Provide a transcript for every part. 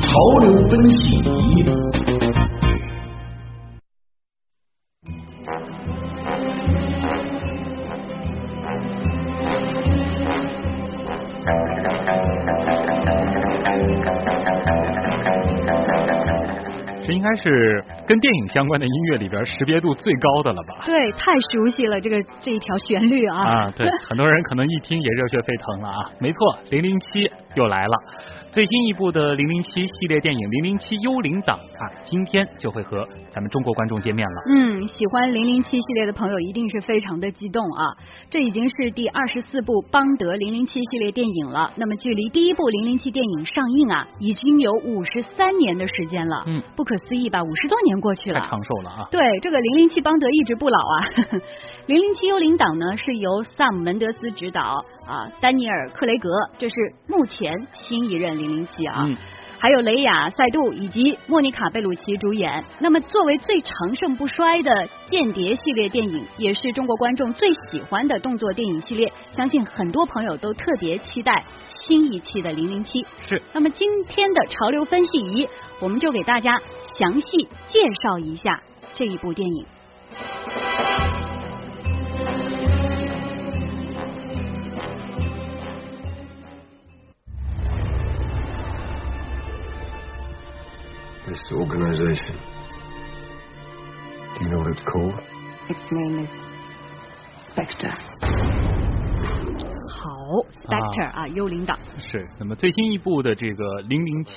潮流分析。这应该是跟电影相关的音乐里边识别度最高的了吧？对，太熟悉了，这个这一条旋律啊！啊，对，很多人可能一听也热血沸腾了啊！没错，零零七又来了。最新一部的《零零七》系列电影《零零七幽灵党》啊，今天就会和咱们中国观众见面了。嗯，喜欢《零零七》系列的朋友一定是非常的激动啊！这已经是第二十四部邦德《零零七》系列电影了。那么，距离第一部《零零七》电影上映啊，已经有五十三年的时间了。嗯，不可思议吧？五十多年过去了，太长寿了啊！对，这个《零零七》邦德一直不老啊。《零零七幽灵党》呢是由萨姆门德斯执导啊，丹尼尔克雷格这是目前新一任零零七啊，嗯还有雷雅塞杜以及莫妮卡贝鲁奇主演。那么作为最长盛不衰的间谍系列电影，也是中国观众最喜欢的动作电影系列，相信很多朋友都特别期待新一期的零零七。是。那么今天的潮流分析仪，我们就给大家详细介绍一下这一部电影。This organization. Do you know what it's called? Its name is Spectre. 好，Spectre 啊，幽灵党。是，那么最新一部的这个零零七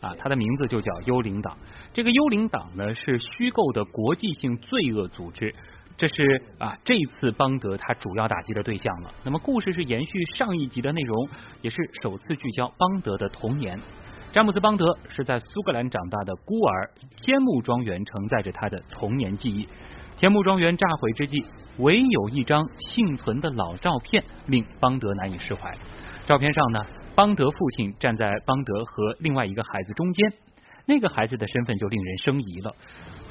啊，它的名字就叫幽灵党。这个幽灵党呢是虚构的国际性罪恶组织，这是啊这一次邦德他主要打击的对象了。那么故事是延续上一集的内容，也是首次聚焦邦德的童年。詹姆斯·邦德是在苏格兰长大的孤儿，天幕庄园承载着他的童年记忆。天幕庄园炸毁之际，唯有一张幸存的老照片令邦德难以释怀。照片上呢，邦德父亲站在邦德和另外一个孩子中间，那个孩子的身份就令人生疑了。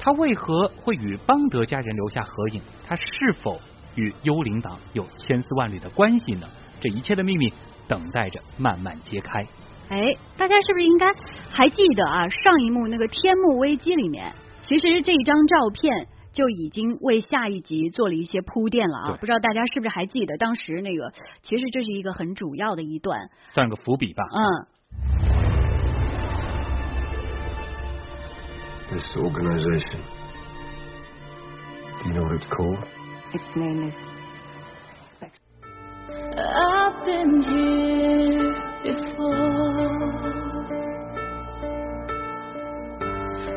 他为何会与邦德家人留下合影？他是否与幽灵党有千丝万缕的关系呢？这一切的秘密等待着慢慢揭开。哎，大家是不是应该还记得啊？上一幕那个天幕危机里面，其实这一张照片就已经为下一集做了一些铺垫了啊！不知道大家是不是还记得当时那个？其实这是一个很主要的一段，算个伏笔吧。嗯。This organization. Do you know what it's called? Its name is I've been here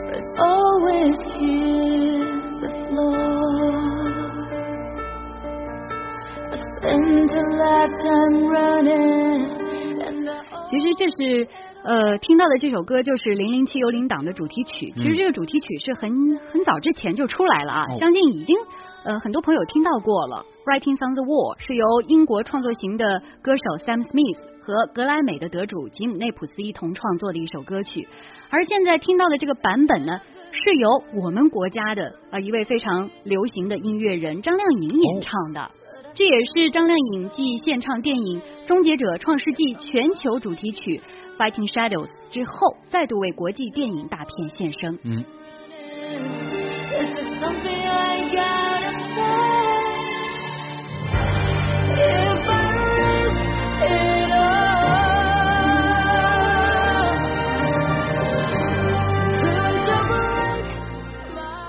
but always here 其实这是呃听到的这首歌就是零零七幽灵党的主题曲。其实这个主题曲是很很早之前就出来了啊相信已经呃很多朋友听到过了。Writings on the Wall 是由英国创作型的歌手 Sam Smith 和格莱美的得主吉姆内普斯一同创作的一首歌曲，而现在听到的这个版本呢，是由我们国家的呃一位非常流行的音乐人张靓颖演唱的。这也是张靓颖继献唱电影《终结者：创世纪》全球主题曲《Fighting Shadows》之后，再度为国际电影大片献声。嗯，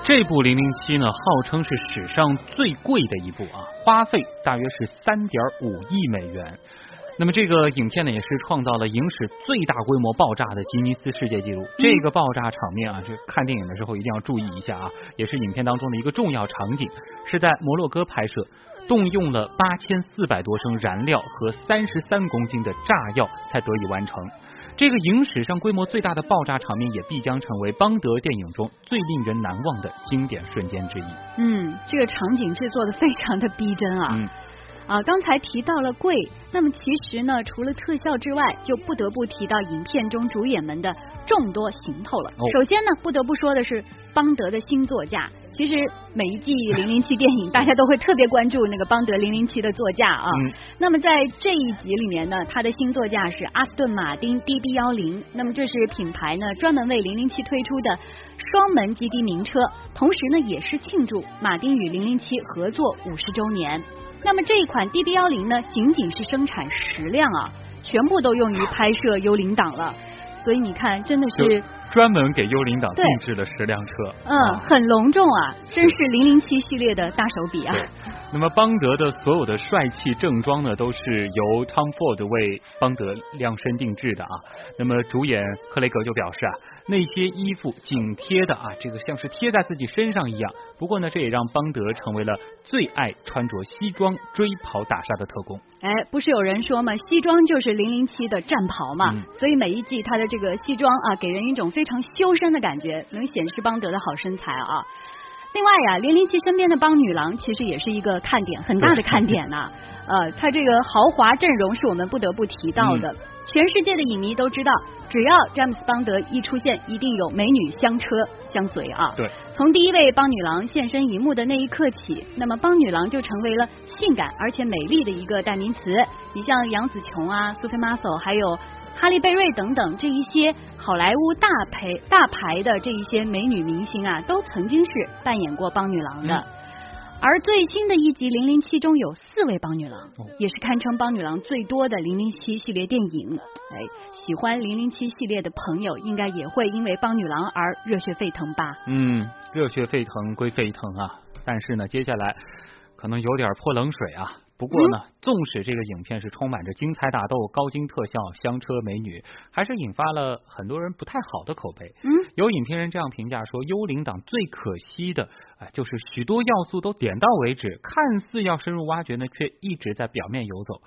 这部《零零七》呢，号称是史上最贵的一部啊，花费大约是三点五亿美元。那么这个影片呢，也是创造了影史最大规模爆炸的吉尼斯世界纪录。这个爆炸场面啊，是看电影的时候一定要注意一下啊，也是影片当中的一个重要场景，是在摩洛哥拍摄，动用了八千四百多升燃料和三十三公斤的炸药才得以完成。这个影史上规模最大的爆炸场面，也必将成为邦德电影中最令人难忘的经典瞬间之一。嗯，这个场景制作的非常的逼真啊。嗯，啊，刚才提到了贵，那么其实呢，除了特效之外，就不得不提到影片中主演们的众多行头了。哦首先呢，不得不说的是邦德的新座驾其实每一季零零七电影，大家都会特别关注那个邦德零零七的座驾啊。嗯那么在这一集里面呢，它的新座驾是阿斯顿马丁 DB 幺零，那么这是品牌呢专门为零零七推出的双门基地名车，同时呢也是庆祝马丁与零零七合作五十周年。那么这一款 DB 幺零呢，仅仅是生产十辆啊，全部都用于拍摄幽灵党了。所以你看，真的是专门给幽灵党定制了十辆车。嗯啊很隆重啊，真是零零七系列的大手笔啊。那么邦德的所有的帅气正装呢，都是由 Tom Ford 为邦德量身定制的啊。那么主演克雷格就表示啊，那些衣服紧贴的啊，这个像是贴在自己身上一样。不过呢，这也让邦德成为了最爱穿着西装追跑打杀的特工。哎，不是有人说吗，西装就是零零七的战袍嘛，嗯所以每一季他的这个西装啊，给人一种非常修身的感觉，能显示邦德的好身材啊。另外呀，零零七身边的邦女郎其实也是一个看点，很大的看点呐、呃，他这个豪华阵容是我们不得不提到的。全世界的影迷都知道，只要詹姆斯邦德一出现，一定有美女相车相随啊。对，从第一位邦女郎现身荧幕的那一刻起，那么邦女郎就成为了性感而且美丽的一个代名词。你像杨紫琼啊、苏菲玛索，还有哈利贝瑞等等这一些好莱坞大牌大牌的这一些美女明星啊，都曾经是扮演过邦女郎的。嗯而最新的一集《零零七》中有四位邦女郎，哦也是堪称邦女郎最多的零零七系列电影。哎，喜欢零零七系列的朋友，应该也会因为邦女郎而热血沸腾吧？嗯，热血沸腾归沸腾啊，但是呢，接下来可能有点泼冷水啊。不过呢，纵使这个影片是充满着精彩打斗、高精特效、香车美女，还是引发了很多人不太好的口碑。嗯，有影评人这样评价说：“幽灵党最可惜的，哎，就是许多要素都点到为止，看似要深入挖掘呢，却一直在表面游走。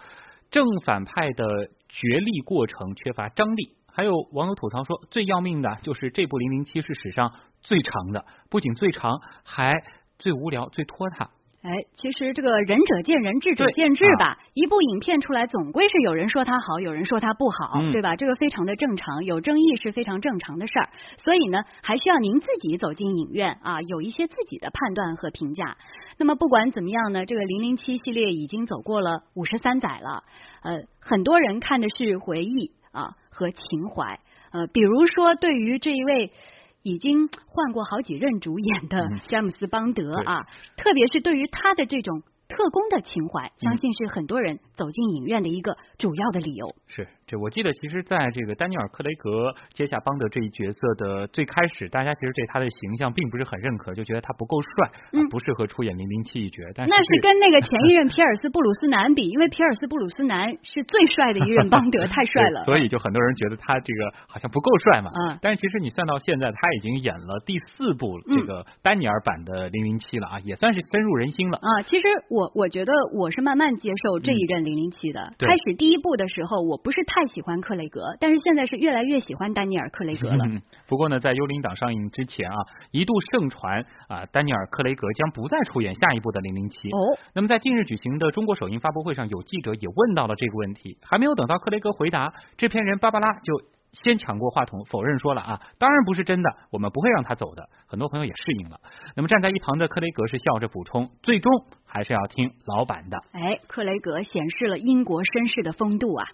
正反派的角力过程缺乏张力。”还有网友吐槽说，最要命的就是这部《零零七》是史上最长的，不仅最长，还最无聊、最拖沓。哎，其实这个仁者见仁，智者见智吧。一部影片出来，总归是有人说它好，有人说它不好，嗯对吧？这个非常的正常，有争议是非常正常的事儿。所以呢，还需要您自己走进影院啊，有一些自己的判断和评价。那么不管怎么样呢，这个零零七系列已经走过了五十三载了，呃，很多人看的是回忆啊和情怀，呃，比如说对于这一位。已经换过好几任主演的嗯詹姆斯邦德啊，特别是对于他的这种特工的情怀，相信是很多人走进影院的一个主要的理由。是，这我记得，其实在这个丹尼尔·克雷格接下邦德这一角色的最开始，大家其实对他的形象并不是很认可，就觉得他不够帅，嗯啊不适合出演零零七一角。但是那是跟那个前一任皮尔斯布鲁斯南比，因为皮尔斯布鲁斯南是最帅的一任邦德，太帅了。所以就很多人觉得他这个好像不够帅嘛。嗯但是其实你算到现在，他已经演了第四部这个丹尼尔版的零零七了啊，也算是深入人心了。啊，其实我我觉得我是慢慢接受这一任零零七的。开始第一部的时候，我不是太喜欢克雷格，但是现在是越来越喜欢丹尼尔·克雷格了。嗯，不过呢，在《幽灵党》上映之前啊，一度盛传啊，丹尼尔·克雷格将不再出演下一部的零零七。哦，那么在近日举行的中国首映发布会上，有记者也问到了这个问题，还没有等到克雷格回答，制片人芭芭拉就先抢过话筒否认说了啊，当然不是真的，我们不会让他走的。很多朋友也适应了。那么站在一旁的克雷格是笑着补充，最终还是要听老板的。哎，克雷格显示了英国绅士的风度啊。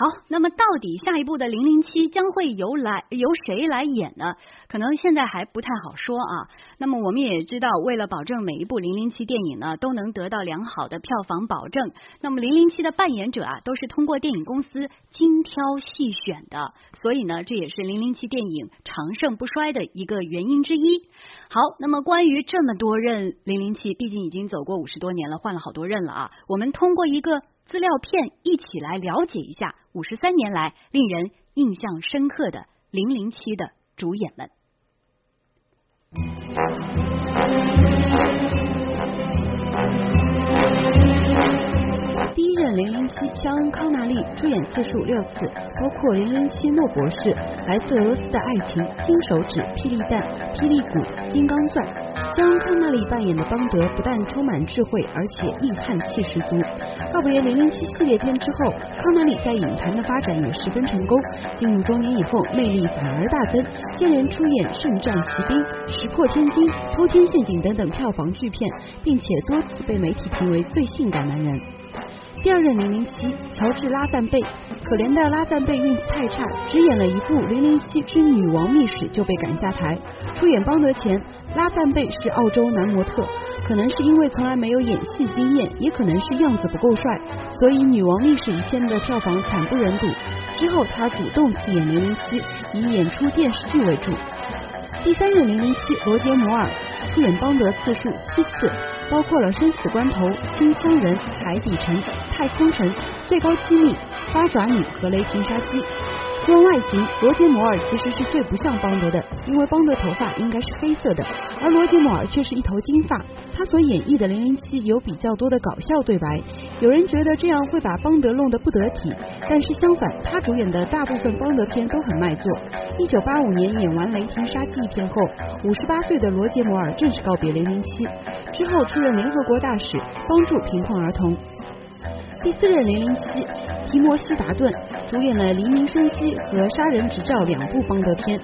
好，那么到底下一部的零零七将会由来由谁来演呢？可能现在还不太好说啊。那么我们也知道，为了保证每一部零零七电影呢都能得到良好的票房保证，那么零零七的扮演者啊都是通过电影公司精挑细选的，所以呢这也是零零七电影长盛不衰的一个原因之一。好，那么关于这么多任零零七，毕竟已经走过五十多年了，换了好多任了啊。我们通过一个资料片一起来了解一下五十三年来令人印象深刻的零零七的主演们。零零七肖恩·康纳利出演次数六次，包括零零七诺博士、来自俄罗斯的爱情、金手指、霹雳弹、霹雳鼓、金刚钻。肖恩康纳利扮演的邦德不但充满智慧，而且硬汉气十足。告别零零七系列片之后，康纳利在影坛的发展也十分成功。进入中年以后，魅力反而大增，接连出演《圣战奇兵》《石破天惊》《偷天陷阱》等等票房巨片，并且多次被媒体评为最性感男人。第二任零零七乔治拉赞贝，可怜的拉赞贝运气太差，只演了一部《零零七之女王秘史》就被赶下台。出演邦德前，拉赞贝是澳洲男模特，可能是因为从来没有演戏经验，也可能是样子不够帅，所以《女王秘史》一片的票房惨不忍睹。之后他主动辞演零零七，以演出电视剧为主。第三任零零七罗杰摩尔出演邦德次数七次，包括了《生死关头》《金枪人》《海底城》《太空城》《最高机密》《八爪女》和《雷霆杀机》。论外形，罗杰摩尔其实是最不像邦德的，因为邦德头发应该是黑色的，而罗杰摩尔却是一头金发。他所演绎的零零七有比较多的搞笑对白，有人觉得这样会把邦德弄得不得体，但是相反，他主演的大部分邦德片都很卖座。一九八五年演完《雷霆杀机》片后，五十八岁的罗杰摩尔正式告别零零七，之后出任联合国大使，帮助贫困儿童。第四任零零七提摩西达顿主演了《黎明生机》和《杀人执照》两部邦德片。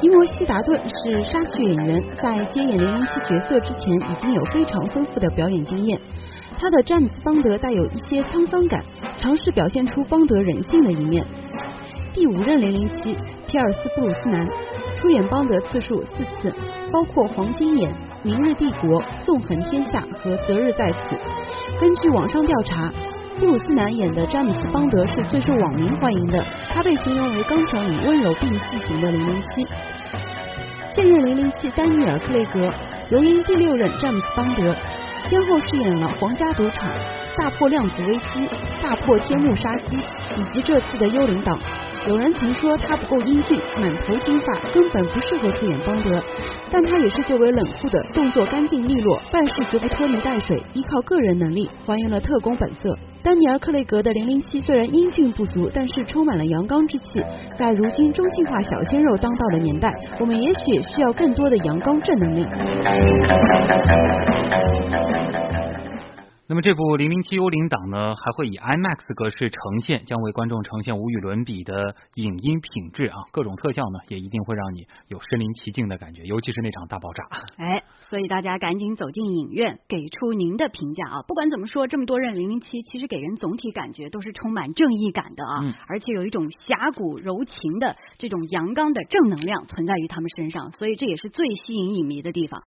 提摩西达顿是杀剧演员，在接演零零七角色之前，已经有非常丰富的表演经验。他的詹姆斯邦德带有一些沧桑感，尝试表现出邦德人性的一面。第五任零零七皮尔斯布鲁斯南出演邦德次数四次，包括《黄金眼》《明日帝国》《纵横天下》和《择日在此》。根据网上调查。布鲁斯南演的詹姆斯邦德是最受网民欢迎的，他被形容为刚强与温柔并济型的零零七。现任零零七丹尼尔克雷格荣膺第六任詹姆斯邦德，先后饰演了皇家赌场、大破量子危机、大破天幕杀机以及这次的幽灵党。有人曾说他不够英俊，满头金发，根本不适合出演邦德。但他也是最为冷酷的，动作干净利落，办事绝不拖泥带水，依靠个人能力还原了特工本色。丹尼尔·克雷格的零零七虽然英俊不足，但是充满了阳刚之气。在如今中性化小鲜肉当道的年代，我们也许需要更多的阳刚正能量。那么这部《零零七幽灵党》呢，还会以 IMAX 格式呈现，将为观众呈现无与伦比的影音品质啊！各种特效呢，也一定会让你有身临其境的感觉，尤其是那场大爆炸。哎，所以大家赶紧走进影院，给出您的评价啊！不管怎么说，这么多任零零七，其实给人总体感觉都是充满正义感的啊，而且有一种侠骨柔情的这种阳刚的正能量存在于他们身上，所以这也是最吸引影迷的地方。